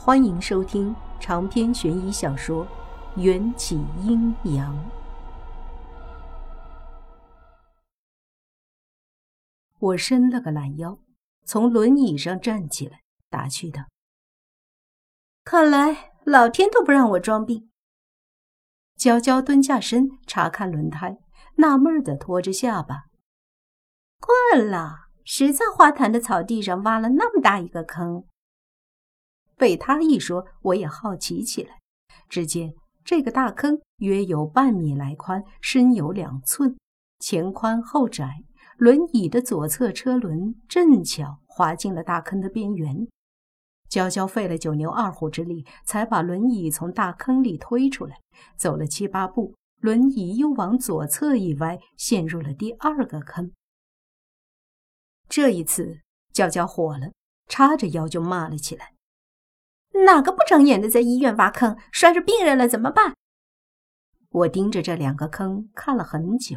欢迎收听长篇悬疑小说《缘起阴阳》。我伸了个懒腰，从轮椅上站起来，打趣道：“看来老天都不让我装病。”娇娇蹲下身查看轮胎，纳闷的托着下巴：“惯了，谁在花坛的草地上挖了那么大一个坑？”被他一说，我也好奇起来。只见这个大坑约有半米来宽，深有两寸，前宽后窄。轮椅的左侧车轮正巧滑进了大坑的边缘。娇娇费了九牛二虎之力，才把轮椅从大坑里推出来。走了七八步，轮椅又往左侧一歪，陷入了第二个坑。这一次，娇娇火了，叉着腰就骂了起来。哪个不长眼的在医院挖坑，摔着病人了怎么办？我盯着这两个坑看了很久，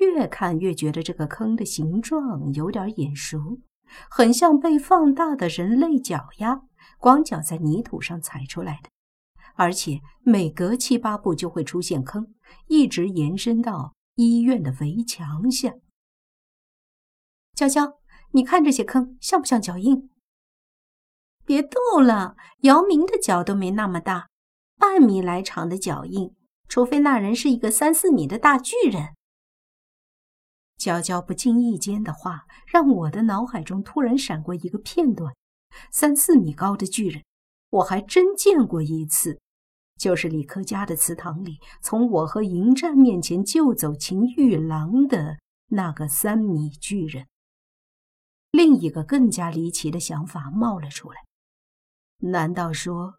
越看越觉得这个坑的形状有点眼熟，很像被放大的人类脚丫，光脚在泥土上踩出来的，而且每隔七八步就会出现坑，一直延伸到医院的围墙下。娇娇，你看这些坑像不像脚印？别逗了，姚明的脚都没那么大，半米来长的脚印，除非那人是一个三四米的大巨人。娇娇不经意间的话，让我的脑海中突然闪过一个片段：三四米高的巨人，我还真见过一次，就是李克家的祠堂里，从我和迎战面前救走秦玉郎的那个三米巨人。另一个更加离奇的想法冒了出来。难道说，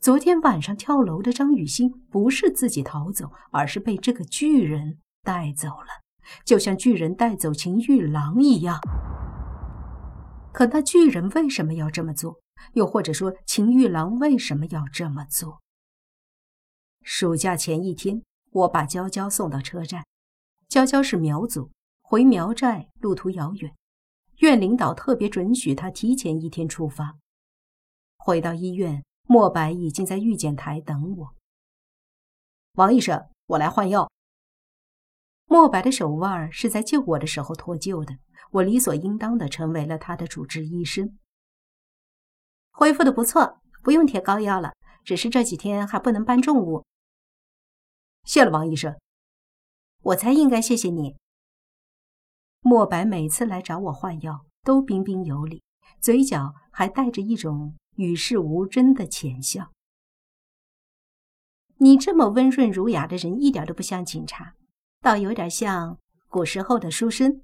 昨天晚上跳楼的张雨欣不是自己逃走，而是被这个巨人带走了，就像巨人带走秦玉郎一样？可那巨人为什么要这么做？又或者说，秦玉郎为什么要这么做？暑假前一天，我把娇娇送到车站。娇娇是苗族，回苗寨路途遥远，院领导特别准许她提前一天出发。回到医院，莫白已经在预检台等我。王医生，我来换药。莫白的手腕是在救我的时候脱臼的，我理所应当的成为了他的主治医生。恢复的不错，不用贴膏药了，只是这几天还不能搬重物。谢了，王医生。我才应该谢谢你。莫白每次来找我换药都彬彬有礼，嘴角还带着一种。与世无争的浅笑。你这么温润儒雅的人，一点都不像警察，倒有点像古时候的书生。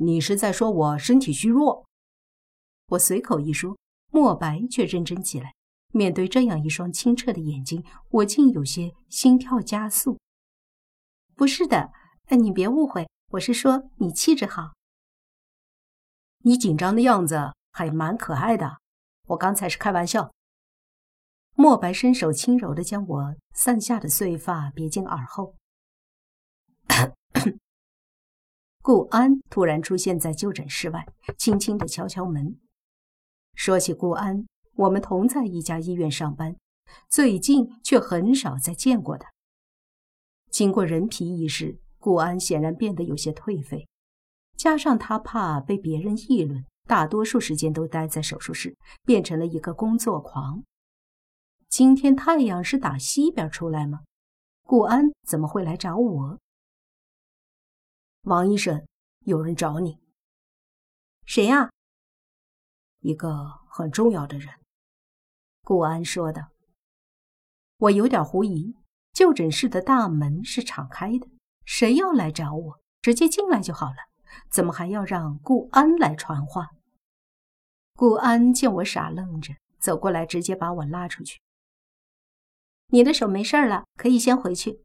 你是在说我身体虚弱？我随口一说，莫白却认真起来。面对这样一双清澈的眼睛，我竟有些心跳加速。不是的，你别误会，我是说你气质好。你紧张的样子还蛮可爱的。我刚才是开玩笑。莫白伸手轻柔的将我散下的碎发别进耳后。顾安突然出现在就诊室外，轻轻的敲敲门。说起顾安，我们同在一家医院上班，最近却很少再见过他。经过人皮一事，顾安显然变得有些颓废，加上他怕被别人议论。大多数时间都待在手术室，变成了一个工作狂。今天太阳是打西边出来吗？顾安怎么会来找我？王医生，有人找你。谁呀？一个很重要的人。顾安说道。我有点狐疑，就诊室的大门是敞开的，谁要来找我，直接进来就好了。怎么还要让顾安来传话？顾安见我傻愣着，走过来，直接把我拉出去。你的手没事了，可以先回去。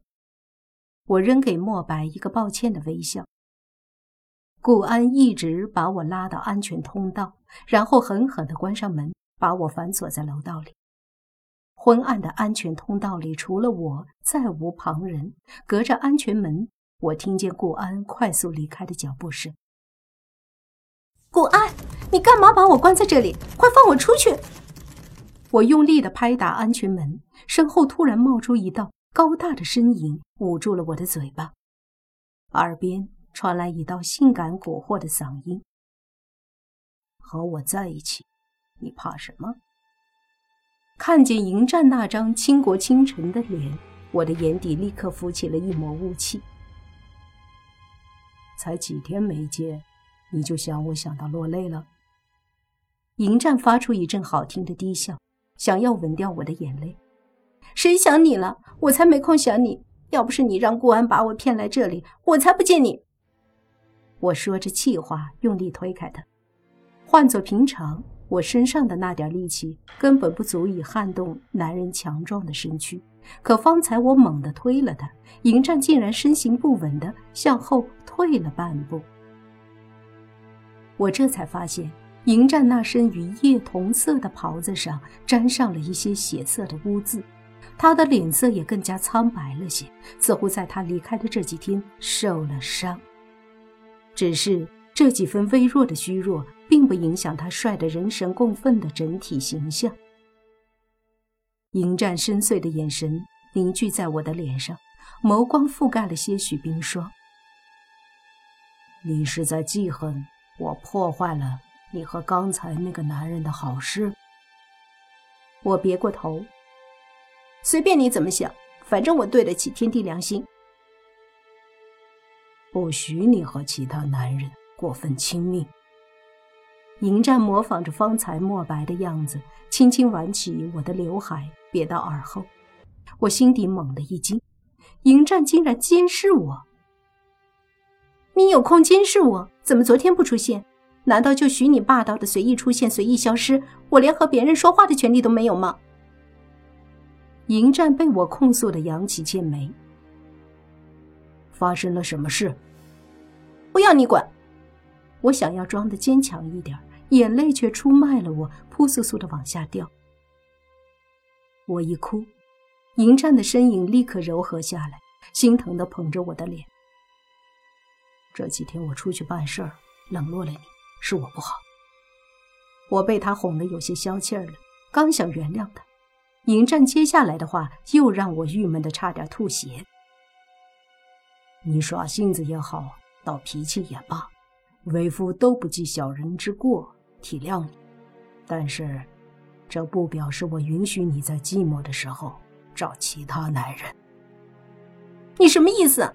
我扔给莫白一个抱歉的微笑。顾安一直把我拉到安全通道，然后狠狠地关上门，把我反锁在楼道里。昏暗的安全通道里，除了我，再无旁人。隔着安全门。我听见顾安快速离开的脚步声。顾安，你干嘛把我关在这里？快放我出去！我用力的拍打安全门，身后突然冒出一道高大的身影，捂住了我的嘴巴，耳边传来一道性感蛊惑的嗓音：“和我在一起，你怕什么？”看见迎战那张倾国倾城的脸，我的眼底立刻浮起了一抹雾气。才几天没见，你就想我想到落泪了？迎战发出一阵好听的低笑，想要吻掉我的眼泪。谁想你了？我才没空想你！要不是你让顾安把我骗来这里，我才不见你！我说着气话，用力推开他。换作平常，我身上的那点力气根本不足以撼动男人强壮的身躯。可方才我猛地推了他，迎战竟然身形不稳地向后退了半步。我这才发现，迎战那身与叶同色的袍子上沾上了一些血色的污渍，他的脸色也更加苍白了些，似乎在他离开的这几天受了伤。只是这几分微弱的虚弱，并不影响他帅得人神共愤的整体形象。迎战深邃的眼神凝聚在我的脸上，眸光覆盖了些许冰霜。你是在记恨我破坏了你和刚才那个男人的好事？我别过头，随便你怎么想，反正我对得起天地良心。不许你和其他男人过分亲密。迎战模仿着方才墨白的样子，轻轻挽起我的刘海。别到耳后，我心底猛地一惊，迎战竟然监视我。你有空监视我，怎么昨天不出现？难道就许你霸道的随意出现、随意消失？我连和别人说话的权利都没有吗？迎战被我控诉的扬起剑眉。发生了什么事？不要你管。我想要装的坚强一点，眼泪却出卖了我，扑簌簌的往下掉。我一哭，迎战的身影立刻柔和下来，心疼的捧着我的脸。这几天我出去办事儿，冷落了你，是我不好。我被他哄得有些消气儿了，刚想原谅他，迎战接下来的话又让我郁闷的差点吐血。你耍性子也好，闹脾气也罢，为夫都不计小人之过，体谅你。但是。这不表示我允许你在寂寞的时候找其他男人。你什么意思？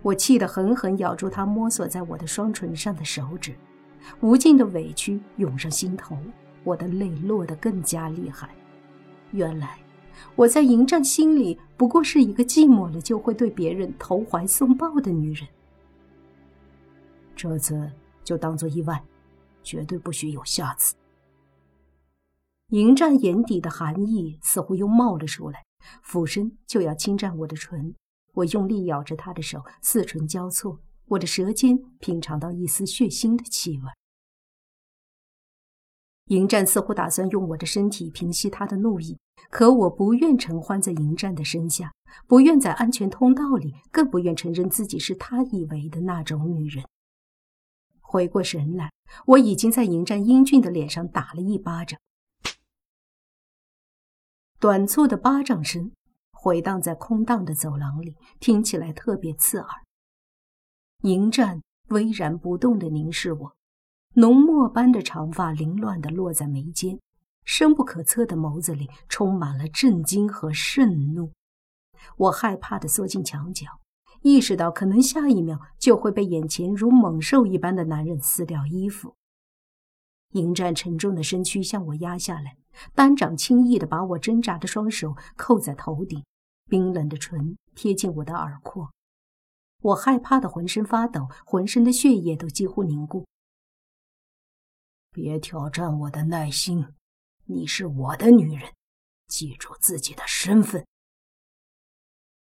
我气得狠狠咬住他摸索在我的双唇上的手指，无尽的委屈涌上心头，我的泪落得更加厉害。原来我在迎战心里不过是一个寂寞了就会对别人投怀送抱的女人。这次就当做意外，绝对不许有下次。迎战眼底的寒意似乎又冒了出来，俯身就要侵占我的唇。我用力咬着他的手，四唇交错，我的舌尖品尝到一丝血腥的气味。迎战似乎打算用我的身体平息他的怒意，可我不愿承欢在迎战的身下，不愿在安全通道里，更不愿承认自己是他以为的那种女人。回过神来，我已经在迎战英俊的脸上打了一巴掌。短促的巴掌声回荡在空荡的走廊里，听起来特别刺耳。迎战巍然不动地凝视我，浓墨般的长发凌乱地落在眉间，深不可测的眸子里充满了震惊和盛怒。我害怕地缩进墙角，意识到可能下一秒就会被眼前如猛兽一般的男人撕掉衣服。迎战沉重的身躯向我压下来。单掌轻易地把我挣扎的双手扣在头顶，冰冷的唇贴近我的耳廓，我害怕的浑身发抖，浑身的血液都几乎凝固。别挑战我的耐心，你是我的女人，记住自己的身份。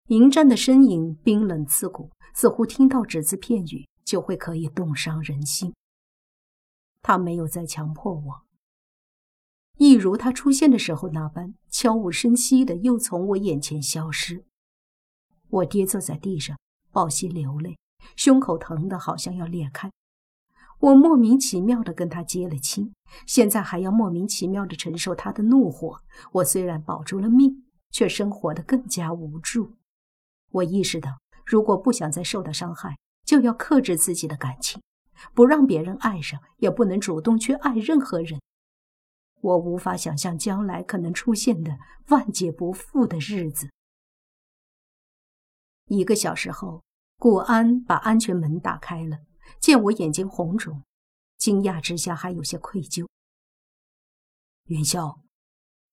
迎战的身影冰冷刺骨，似乎听到只字片语就会可以冻伤人心。他没有再强迫我。一如他出现的时候那般，悄无声息的又从我眼前消失。我跌坐在地上，抱膝流泪，胸口疼得好像要裂开。我莫名其妙的跟他结了亲，现在还要莫名其妙地承受他的怒火。我虽然保住了命，却生活得更加无助。我意识到，如果不想再受到伤害，就要克制自己的感情，不让别人爱上，也不能主动去爱任何人。我无法想象将来可能出现的万劫不复的日子。一个小时后，顾安把安全门打开了，见我眼睛红肿，惊讶之下还有些愧疚。元宵，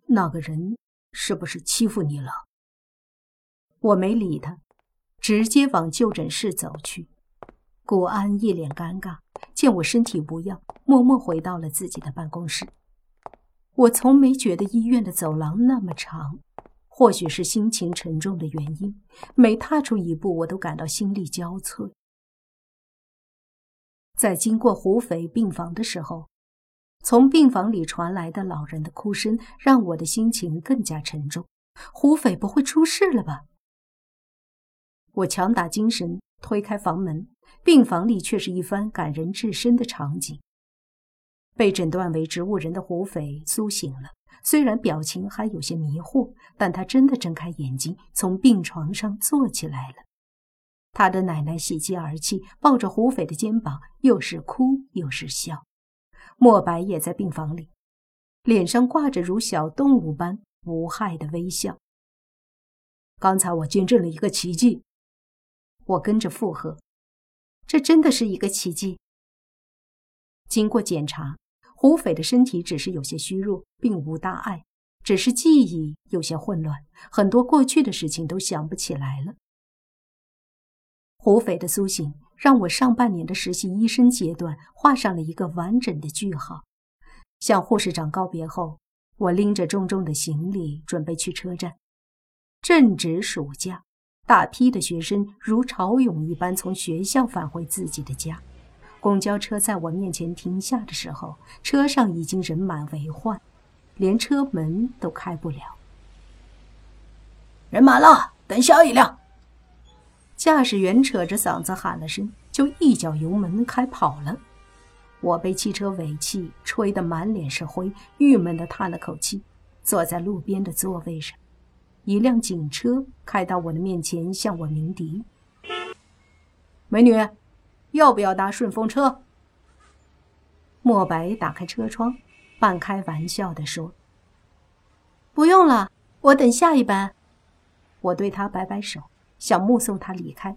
那个人是不是欺负你了？我没理他，直接往就诊室走去。顾安一脸尴尬，见我身体无恙，默默回到了自己的办公室。我从没觉得医院的走廊那么长，或许是心情沉重的原因，每踏出一步，我都感到心力交瘁。在经过胡斐病房的时候，从病房里传来的老人的哭声，让我的心情更加沉重。胡斐不会出事了吧？我强打精神推开房门，病房里却是一番感人至深的场景。被诊断为植物人的胡斐苏醒了，虽然表情还有些迷惑，但他真的睁开眼睛，从病床上坐起来了。他的奶奶喜极而泣，抱着胡斐的肩膀，又是哭又是笑。莫白也在病房里，脸上挂着如小动物般无害的微笑。刚才我见证了一个奇迹，我跟着附和：“这真的是一个奇迹。”经过检查。胡斐的身体只是有些虚弱，并无大碍，只是记忆有些混乱，很多过去的事情都想不起来了。胡斐的苏醒让我上半年的实习医生阶段画上了一个完整的句号。向护士长告别后，我拎着重重的行李准备去车站。正值暑假，大批的学生如潮涌一般从学校返回自己的家。公交车在我面前停下的时候，车上已经人满为患，连车门都开不了。人满了，等下一辆。驾驶员扯着嗓子喊了声，就一脚油门开跑了。我被汽车尾气吹得满脸是灰，郁闷地叹了口气，坐在路边的座位上。一辆警车开到我的面前，向我鸣笛：“美女。”要不要搭顺风车？莫白打开车窗，半开玩笑地说：“不用了，我等下一班。”我对他摆摆手，想目送他离开。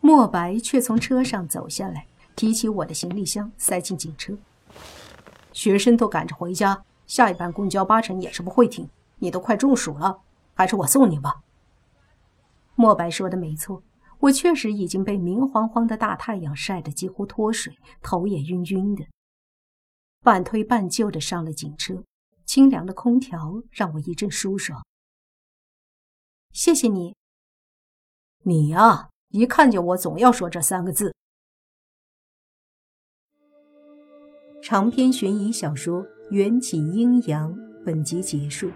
莫白却从车上走下来，提起我的行李箱，塞进警车。学生都赶着回家，下一班公交八成也是不会停。你都快中暑了，还是我送你吧。莫白说的没错。我确实已经被明晃晃的大太阳晒得几乎脱水，头也晕晕的。半推半就的上了警车，清凉的空调让我一阵舒爽。谢谢你。你呀，一看见我总要说这三个字。长篇悬疑小说《缘起阴阳》本集结束，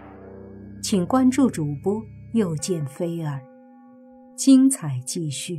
请关注主播又见菲儿。精彩继续。